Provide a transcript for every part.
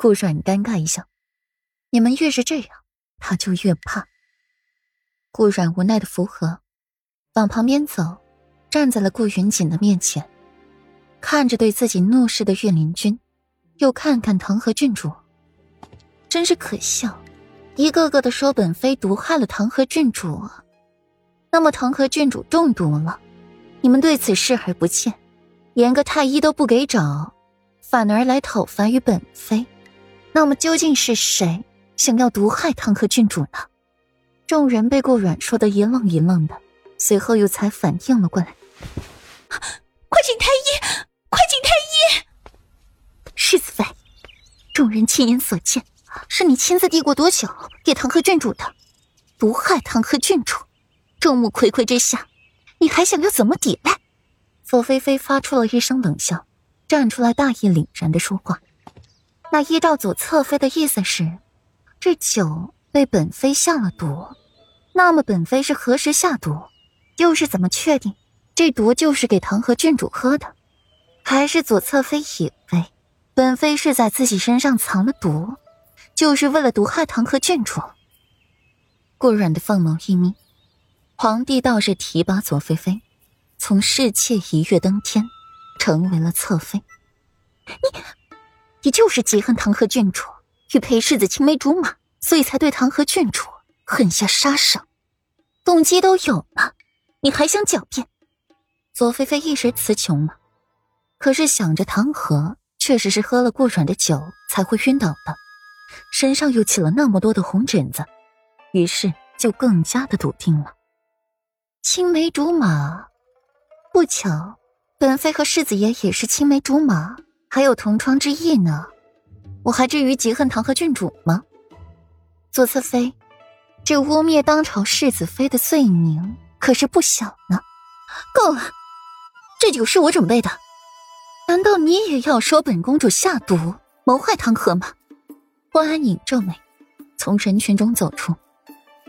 顾阮尴尬一笑：“你们越是这样，他就越怕。”顾阮无奈的附和，往旁边走，站在了顾云锦的面前，看着对自己怒视的岳灵君，又看看唐河郡主，真是可笑，一个个的说本妃毒害了唐河郡主，那么唐河郡主中毒了，你们对此视而不见，连个太医都不给找，反而来讨伐于本妃。那么究竟是谁想要毒害唐河郡主呢？众人被顾阮说的一愣一愣的，随后又才反应了过来：“快请太医，快请太医！”世子妃，众人亲眼所见，是你亲自递过毒酒给唐河郡主的，毒害唐河郡主。众目睽睽之下，你还想要怎么抵赖？左菲菲发出了一声冷笑，站出来大义凛然的说话。那依照左侧妃的意思是，这酒被本妃下了毒，那么本妃是何时下毒？又是怎么确定这毒就是给唐河郡主喝的？还是左侧妃以为本妃是在自己身上藏了毒，就是为了毒害唐河郡主？顾阮的凤眸一眯，皇帝倒是提拔左妃妃，从侍妾一跃登天，成为了侧妃。你。你就是嫉恨唐河郡主与裴世子青梅竹马，所以才对唐河郡主狠下杀手，动机都有了，你还想狡辩？左菲菲一时词穷了，可是想着唐河确实是喝了过软的酒才会晕倒的，身上又起了那么多的红疹子，于是就更加的笃定了。青梅竹马，不巧，本妃和世子爷也是青梅竹马。还有同窗之意呢，我还至于嫉恨唐河郡主吗？左侧妃，这污蔑当朝世子妃的罪名可是不小呢。够了，这酒是我准备的，难道你也要说本公主下毒谋害唐河吗？霍安影皱眉，从人群中走出，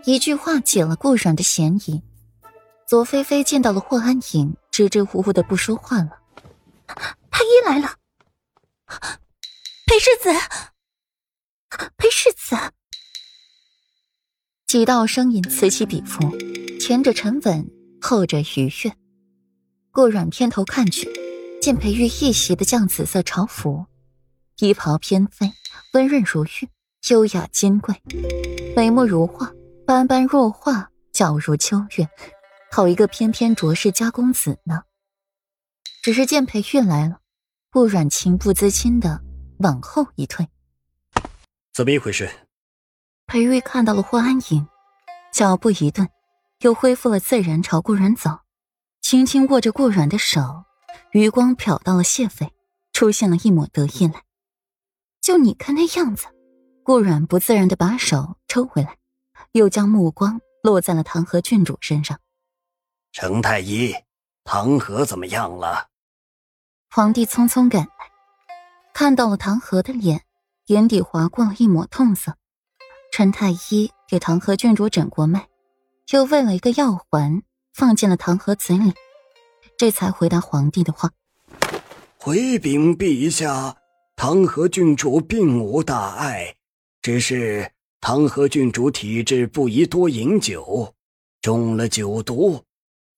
一句话解了顾阮的嫌疑。左菲菲见到了霍安影，支支吾吾的不说话了。太医来了。裴世子，裴世子，几道声音此起彼伏，前者沉稳，后者愉悦。顾阮偏头看去，见裴玉一袭的绛紫色朝服，衣袍翩飞，温润如玉，优雅金贵，眉目如画，斑斑若画，皎如秋月，好一个翩翩卓氏家公子呢。只是见裴玉来了。顾阮情不自禁的往后一退，怎么一回事？裴玉看到了霍安影，脚步一顿，又恢复了自然，朝顾阮走，轻轻握着顾阮的手，余光瞟到了谢斐，出现了一抹得意来。就你看那样子，顾阮不自然的把手抽回来，又将目光落在了唐河郡主身上。程太医，唐河怎么样了？皇帝匆匆赶来，看到了唐河的脸，眼底划过了一抹痛色。陈太医给唐河郡主诊过脉，又喂了一个药环，放进了唐河嘴里，这才回答皇帝的话：“回禀陛下，唐河郡主并无大碍，只是唐河郡主体质不宜多饮酒，中了酒毒。”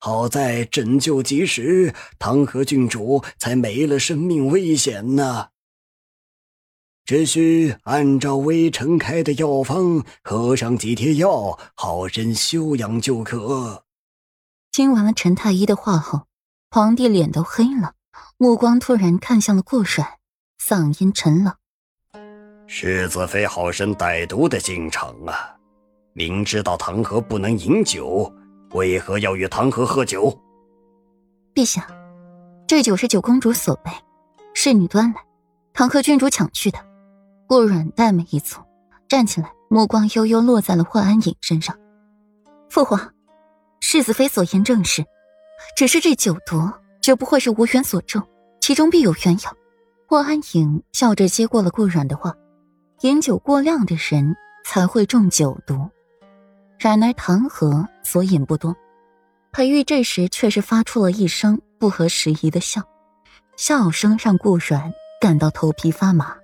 好在拯救及时，唐河郡主才没了生命危险呢。只需按照微臣开的药方喝上几贴药，好生休养就可。听完了陈太医的话后，皇帝脸都黑了，目光突然看向了顾帅，嗓音沉冷：“世子妃好生歹毒的心肠啊！明知道唐河不能饮酒。”为何要与唐河喝酒？陛下，这酒是九公主所备，侍女端来，唐河郡主抢去的。顾软黛眉一蹙，站起来，目光悠悠落在了霍安影身上。父皇，世子妃所言正是，只是这酒毒绝不会是无缘所中，其中必有缘由。霍安影笑着接过了顾软的话：饮酒过量的人才会中酒毒。然而唐河所引不多，裴玉这时却是发出了一声不合时宜的笑，笑声让顾软感到头皮发麻。